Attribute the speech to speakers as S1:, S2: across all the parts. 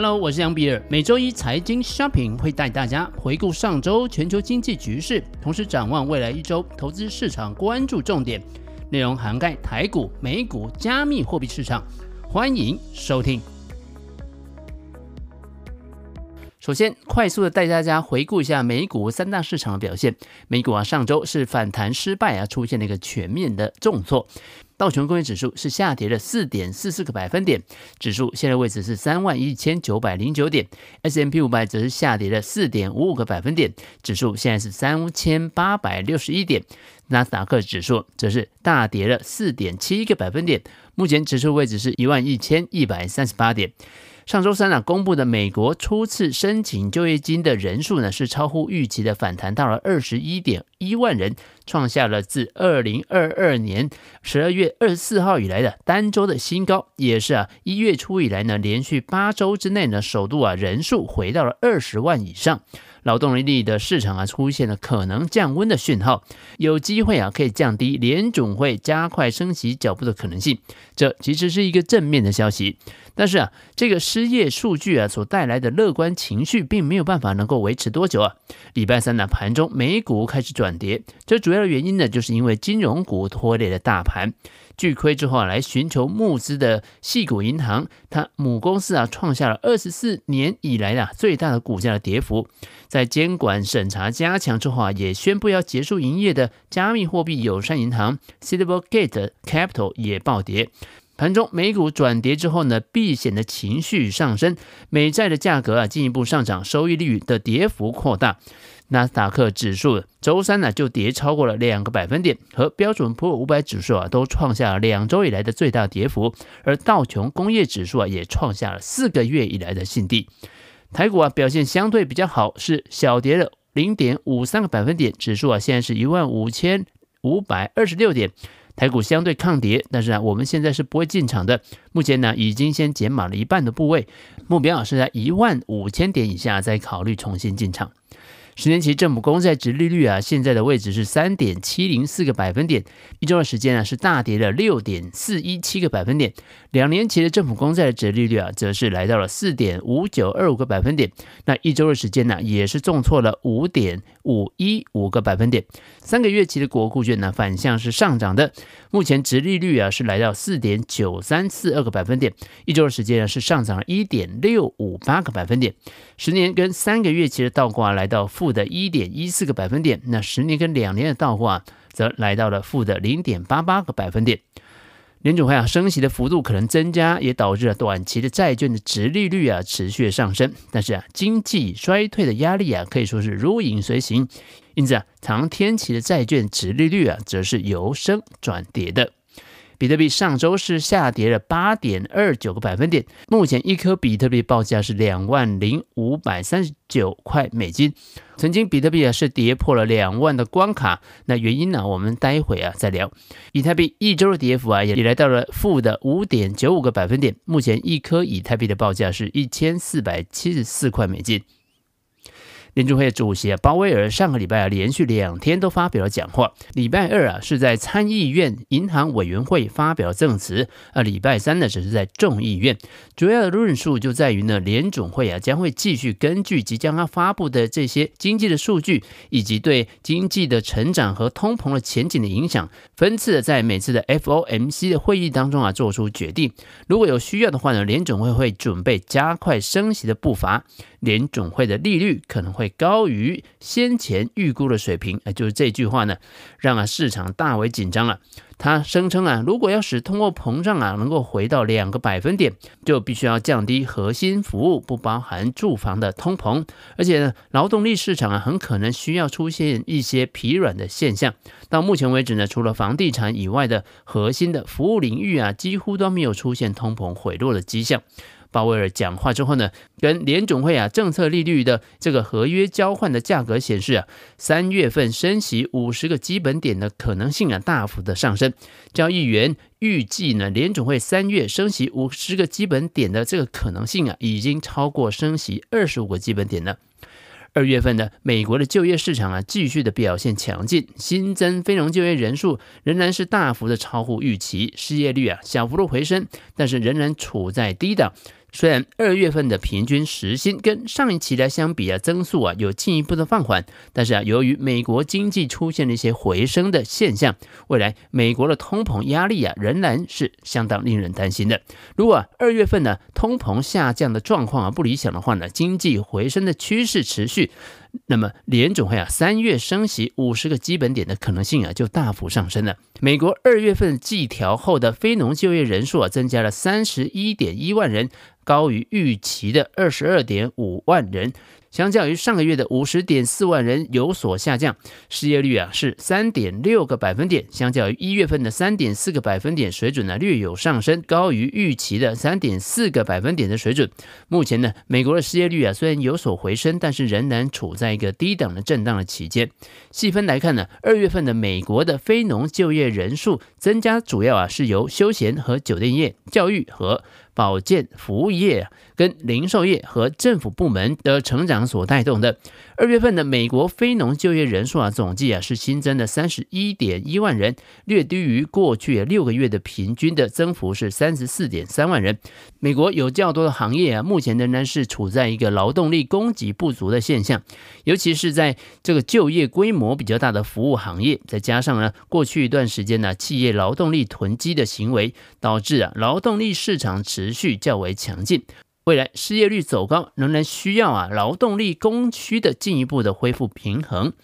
S1: Hello，我是杨比尔。每周一财经 Shopping 会带大家回顾上周全球经济局势，同时展望未来一周投资市场关注重点，内容涵盖台股、美股、加密货币市场。欢迎收听。首先，快速的带大家回顾一下美股三大市场的表现。美股啊，上周是反弹失败啊，出现了一个全面的重挫。道琼工业指数是下跌了四点四四个百分点，指数现在位置是三万一千九百零九点。S M P 五百则是下跌了四点五五个百分点，指数现在是三千八百六十一点。纳斯达克指数则是大跌了四点七个百分点，目前指数位置是一万一千一百三十八点。上周三呢，公布的美国初次申请就业金的人数呢，是超乎预期的反弹到了二十一点一万人，创下了自二零二二年十二月二十四号以来的单周的新高，也是啊一月初以来呢，连续八周之内呢，首度啊人数回到了二十万以上。劳动力的市场啊，出现了可能降温的讯号，有机会啊，可以降低联总会加快升息脚步的可能性。这其实是一个正面的消息。但是啊，这个失业数据啊所带来的乐观情绪，并没有办法能够维持多久啊。礼拜三呢盘中，美股开始转跌，这主要的原因呢，就是因为金融股拖累了大盘。巨亏之后啊，来寻求募资的矽谷银行，它母公司啊创下了二十四年以来啊最大的股价的跌幅。在监管审查加强之后啊，也宣布要结束营业的加密货币友善银行 Silvergate Capital 也暴跌。盘中美股转跌之后呢，避险的情绪上升，美债的价格啊进一步上涨，收益率的跌幅扩大。纳斯达克指数周三呢就跌超过了两个百分点，和标准普尔五百指数啊都创下了两周以来的最大跌幅，而道琼工业指数啊也创下了四个月以来的新低。台股啊表现相对比较好，是小跌了零点五三个百分点，指数啊现在是一万五千五百二十六点。台股相对抗跌，但是啊我们现在是不会进场的，目前呢已经先减码了一半的部位，目标啊是在一万五千点以下再考虑重新进场。十年期政府公债殖利率啊，现在的位置是三点七零四个百分点，一周的时间啊是大跌了六点四一七个百分点。两年期的政府公债的殖利率啊，则是来到了四点五九二五个百分点。那一周的时间呢，也是重挫了五点五一五个百分点。三个月期的国库券呢，反向是上涨的，目前殖利率啊是来到四点九三四二个百分点，一周的时间呢是上涨了一点六五八个百分点。十年跟三个月期的倒挂来到负的一点一四个百分点，那十年跟两年的倒挂则来到了负的零点八八个百分点。联储会啊升息的幅度可能增加，也导致了短期的债券的殖利率啊持续上升。但是啊，经济衰退的压力啊可以说是如影随形，因此啊，长天期的债券殖利率啊则是由升转跌的。比特币上周是下跌了八点二九个百分点，目前一颗比特币报价是两万零五百三十九块美金。曾经比特币啊是跌破了两万的关卡，那原因呢，我们待会啊再聊。以太币一周的跌幅啊也来到了负的五点九五个百分点，目前一颗以太币的报价是一千四百七十四块美金。联储会主席，鲍威尔上个礼拜啊，连续两天都发表了讲话。礼拜二啊，是在参议院银行委员会发表证词，而礼拜三呢，只是在众议院。主要的论述就在于呢，联准会啊，将会继续根据即将要发布的这些经济的数据，以及对经济的成长和通膨的前景的影响，分次的在每次的 FOMC 的会议当中啊，做出决定。如果有需要的话呢，联准会会准备加快升息的步伐。联准会的利率可能会高于先前预估的水平，哎，就是这句话呢，让啊市场大为紧张了。他声称啊，如果要使通货膨胀啊能够回到两个百分点，就必须要降低核心服务，不包含住房的通膨，而且呢，劳动力市场啊很可能需要出现一些疲软的现象。到目前为止呢，除了房地产以外的核心的服务领域啊，几乎都没有出现通膨回落的迹象。鲍威尔讲话之后呢，跟联总会啊政策利率的这个合约交换的价格显示啊，三月份升息五十个基本点的可能性啊大幅的上升。交易员预计呢，联总会三月升息五十个基本点的这个可能性啊，已经超过升息二十五个基本点了。二月份呢美国的就业市场啊，继续的表现强劲，新增非农就业人数仍然是大幅的超乎预期，失业率啊小幅度回升，但是仍然处在低档。虽然二月份的平均时薪跟上一期来相比啊，增速啊有进一步的放缓，但是啊，由于美国经济出现了一些回升的现象，未来美国的通膨压力啊仍然是相当令人担心的。如果二月份呢通膨下降的状况啊不理想的话呢，经济回升的趋势持续。那么联总会啊，三月升息五十个基本点的可能性啊，就大幅上升了。美国二月份季调后的非农就业人数啊，增加了三十一点一万人，高于预期的二十二点五万人。相较于上个月的五十点四万人有所下降，失业率啊是三点六个百分点，相较于一月份的三点四个百分点水准呢略有上升，高于预期的三点四个百分点的水准。目前呢，美国的失业率啊虽然有所回升，但是仍然处在一个低档的震荡的期间。细分来看呢，二月份的美国的非农就业人数增加，主要啊是由休闲和酒店业、教育和保健服务业跟零售业和政府部门的成长所带动的。二月份的美国非农就业人数啊，总计啊是新增的三十一点一万人，略低于过去六个月的平均的增幅是三十四点三万人。美国有较多的行业啊，目前仍然是处在一个劳动力供给不足的现象，尤其是在这个就业规模比较大的服务行业，再加上呢过去一段时间呢企业劳动力囤积的行为，导致啊劳动力市场持续较为强劲。未来失业率走高，仍然需要啊劳动力供需的进一步的恢复平衡。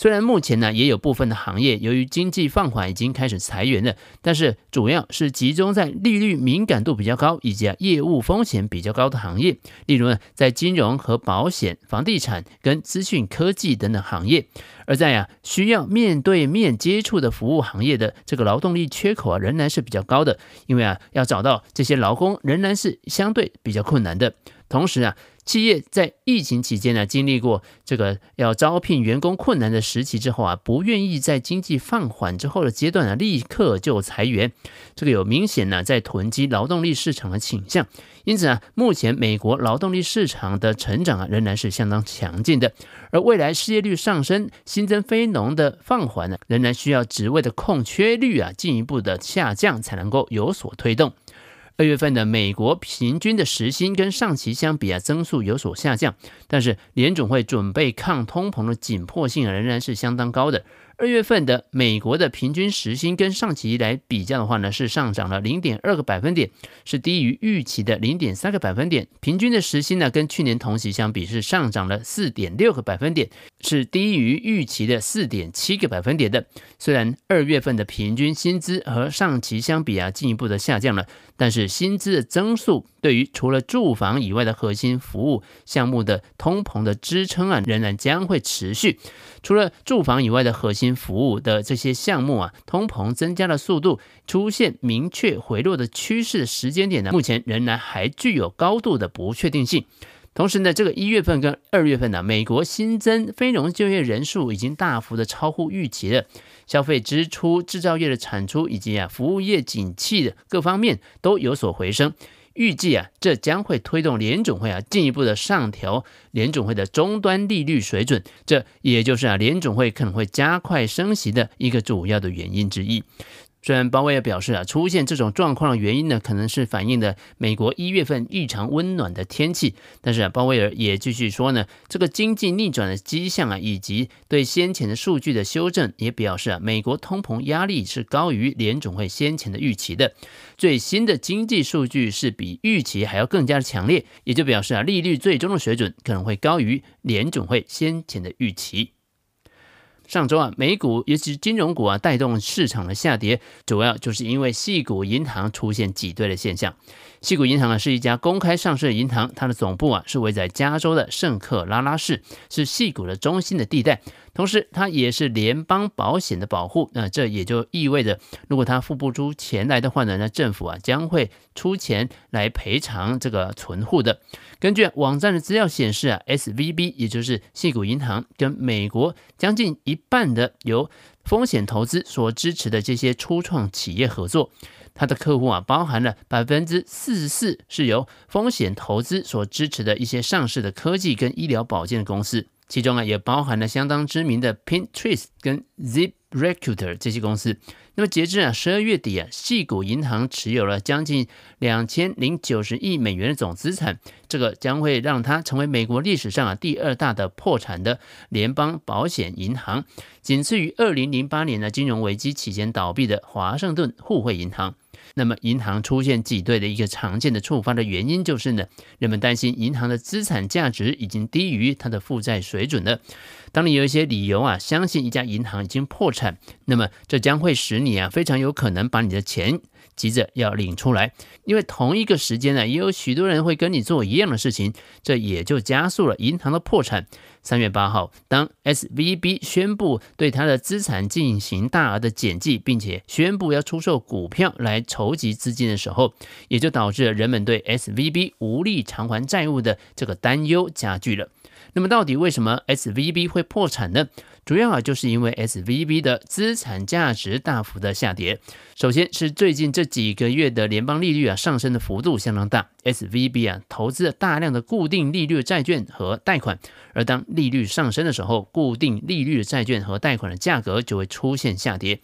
S1: 虽然目前呢也有部分的行业由于经济放缓已经开始裁员了，但是主要是集中在利率敏感度比较高以及业务风险比较高的行业，例如呢在金融和保险、房地产跟资讯科技等等行业。而在啊需要面对面接触的服务行业的这个劳动力缺口啊仍然是比较高的，因为啊要找到这些劳工仍然是相对比较困难的。同时啊。企业在疫情期间呢，经历过这个要招聘员工困难的时期之后啊，不愿意在经济放缓之后的阶段呢，立刻就裁员，这个有明显呢在囤积劳动力市场的倾向。因此啊，目前美国劳动力市场的成长啊，仍然是相当强劲的。而未来失业率上升、新增非农的放缓呢，仍然需要职位的空缺率啊进一步的下降，才能够有所推动。二月份的美国平均的时薪跟上期相比啊，增速有所下降，但是联总会准备抗通膨的紧迫性仍然是相当高的。二月份的美国的平均时薪跟上期来比较的话呢，是上涨了零点二个百分点，是低于预期的零点三个百分点。平均的时薪呢，跟去年同期相比是上涨了四点六个百分点，是低于预期的四点七个百分点的。虽然二月份的平均薪资和上期相比啊，进一步的下降了，但是薪资的增速对于除了住房以外的核心服务项目的通膨的支撑啊，仍然将会持续。除了住房以外的核心。服务的这些项目啊，通膨增加的速度出现明确回落的趋势时间点呢，目前仍然还具有高度的不确定性。同时呢，这个一月份跟二月份呢，美国新增非农就业人数已经大幅的超乎预期了，消费支出、制造业的产出以及啊服务业景气的各方面都有所回升。预计啊，这将会推动联总会啊进一步的上调联总会的终端利率水准，这也就是啊联总会可能会加快升息的一个主要的原因之一。虽然鲍威尔表示啊，出现这种状况的原因呢，可能是反映的美国一月份异常温暖的天气，但是啊，鲍威尔也继续说呢，这个经济逆转的迹象啊，以及对先前的数据的修正，也表示啊，美国通膨压力是高于联总会先前的预期的。最新的经济数据是比预期还要更加的强烈，也就表示啊，利率最终的水准可能会高于联总会先前的预期。上周啊，美股尤其是金融股啊，带动市场的下跌，主要就是因为细股银行出现挤兑的现象。西谷银行啊，是一家公开上市的银行，它的总部啊是位在加州的圣克拉拉市，是西谷的中心的地带。同时，它也是联邦保险的保护，那这也就意味着，如果它付不出钱来的话呢，那政府啊将会出钱来赔偿这个存户的。根据网站的资料显示啊，SVB 也就是西谷银行跟美国将近一半的由风险投资所支持的这些初创企业合作，它的客户啊包含了百分之四十四是由风险投资所支持的一些上市的科技跟医疗保健公司。其中啊，也包含了相当知名的 Pinterest 跟 ZipRecruiter 这些公司。那么截至啊十二月底啊，细谷银行持有了将近两千零九十亿美元的总资产，这个将会让它成为美国历史上啊第二大的破产的联邦保险银行，仅次于二零零八年的金融危机期间倒闭的华盛顿互惠银行。那么，银行出现挤兑的一个常见的触发的原因就是呢，人们担心银行的资产价值已经低于它的负债水准了。当你有一些理由啊，相信一家银行已经破产，那么这将会使你啊非常有可能把你的钱急着要领出来，因为同一个时间呢，也有许多人会跟你做一样的事情，这也就加速了银行的破产。三月八号，当 SVB 宣布对他的资产进行大额的减记，并且宣布要出售股票来筹集资金的时候，也就导致了人们对 SVB 无力偿还债务的这个担忧加剧了。那么，到底为什么 SVB 会破产呢？主要啊，就是因为 SVB 的资产价值大幅的下跌。首先是最近这几个月的联邦利率啊上升的幅度相当大，SVB 啊投资了大量的固定利率债券和贷款，而当利率上升的时候，固定利率的债券和贷款的价格就会出现下跌。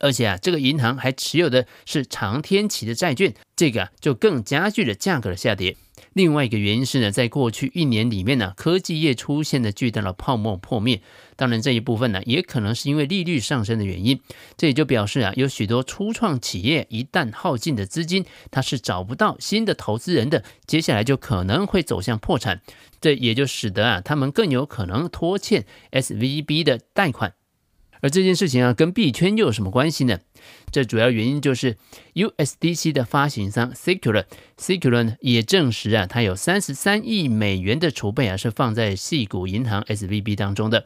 S1: 而且啊，这个银行还持有的是长天期的债券，这个啊就更加剧了价格的下跌。另外一个原因是呢，在过去一年里面呢，科技业出现了巨大的泡沫破灭。当然，这一部分呢，也可能是因为利率上升的原因。这也就表示啊，有许多初创企业一旦耗尽的资金，它是找不到新的投资人的，接下来就可能会走向破产。这也就使得啊，他们更有可能拖欠 SVB 的贷款。而这件事情啊，跟币圈又有什么关系呢？这主要原因就是 USDC 的发行商 Secure，Secure 呢也证实啊，它有三十三亿美元的储备啊，是放在矽谷银行 SVB 当中的。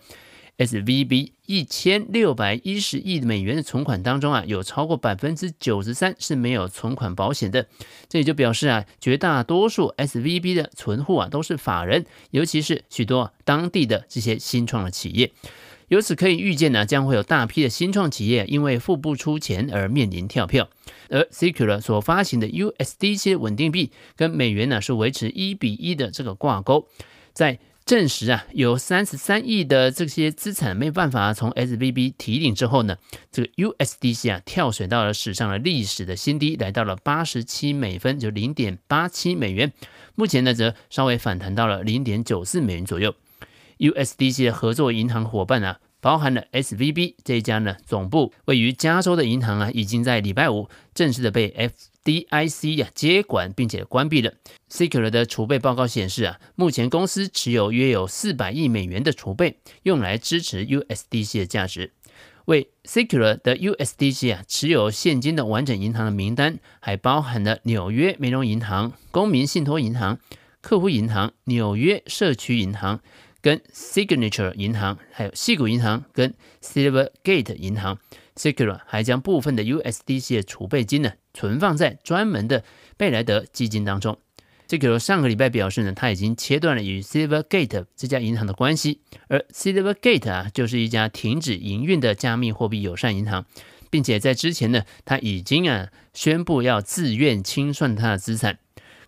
S1: SVB 一千六百一十亿美元的存款当中啊，有超过百分之九十三是没有存款保险的。这也就表示啊，绝大多数 SVB 的存户啊都是法人，尤其是许多当地的这些新创的企业。由此可以预见呢，将会有大批的新创企业因为付不出钱而面临跳票。而 Secure 所发行的 USDC 稳定币跟美元呢是维持一比一的这个挂钩。在证实啊有三十三亿的这些资产没办法从 SVB 提领之后呢，这个 USDC 啊跳水到了史上的历史的新低，来到了八十七美分，就零点八七美元。目前呢则稍微反弹到了零点九四美元左右。USDC 的合作银行伙伴啊，包含了 SVB 这一家呢，总部位于加州的银行啊，已经在礼拜五正式的被 FDIC 呀接管，并且关闭了。Secure 的储备报告显示啊，目前公司持有约有四百亿美元的储备，用来支持 USDC 的价值。为 Secure 的 USDC 啊持有现金的完整银行的名单，还包含了纽约梅隆银行、公民信托银行、客户银行、纽约社区银行。跟 Signature 银行，还有细谷银行跟 Silvergate 银行，Secure 还将部分的 USDC 的储备金呢存放在专门的贝莱德基金当中。Secure 上个礼拜表示呢，他已经切断了与 Silvergate 这家银行的关系，而 Silvergate 啊就是一家停止营运的加密货币友善银行，并且在之前呢，他已经啊宣布要自愿清算他的资产。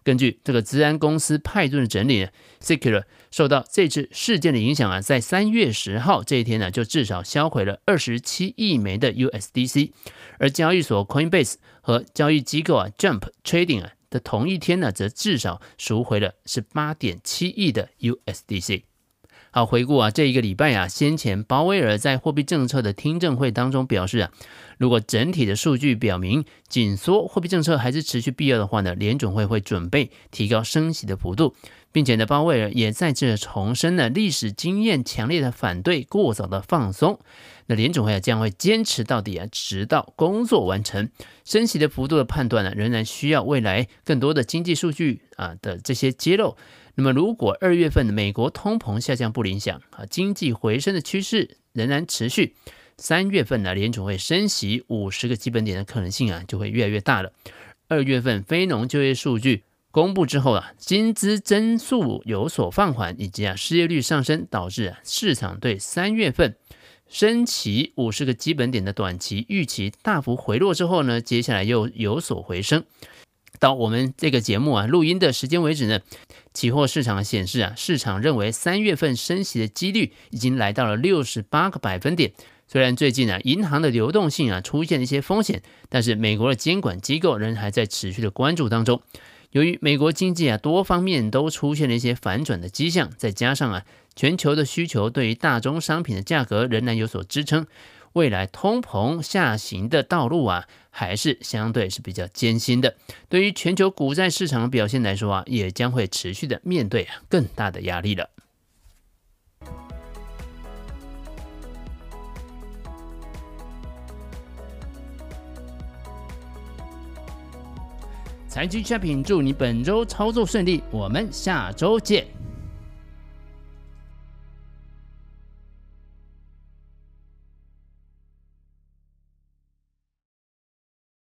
S1: 根据这个资安公司派顿的整理呢，Secure 受到这次事件的影响啊，在三月十号这一天呢，就至少销毁了二十七亿枚的 USDC，而交易所 Coinbase 和交易机构啊 Jump Trading 啊的同一天呢，则至少赎回了十八点七亿的 USDC。好，回顾啊，这一个礼拜啊，先前鲍威尔在货币政策的听证会当中表示啊，如果整体的数据表明紧缩货币政策还是持续必要的话呢，联准会会准备提高升息的幅度，并且呢，鲍威尔也再次重申了历史经验强烈的反对过早的放松。那联准会啊将会坚持到底啊，直到工作完成。升息的幅度的判断呢，仍然需要未来更多的经济数据啊的这些揭露。那么，如果二月份美国通膨下降不理想啊，经济回升的趋势仍然持续，三月份呢，联准会升息五十个基本点的可能性啊，就会越来越大了。二月份非农就业数据公布之后啊，薪资增速有所放缓，以及啊失业率上升，导致啊市场对三月份升息五十个基本点的短期预期大幅回落之后呢，接下来又有所回升。到我们这个节目啊录音的时间为止呢，期货市场显示啊，市场认为三月份升息的几率已经来到了六十八个百分点，虽然最近啊，银行的流动性啊出现了一些风险，但是美国的监管机构仍还在持续的关注当中。由于美国经济啊多方面都出现了一些反转的迹象，再加上啊全球的需求对于大宗商品的价格仍然有所支撑，未来通膨下行的道路啊还是相对是比较艰辛的。对于全球股债市场的表现来说啊，也将会持续的面对更大的压力了。财经 shopping，祝你本周操作顺利，我们下周见。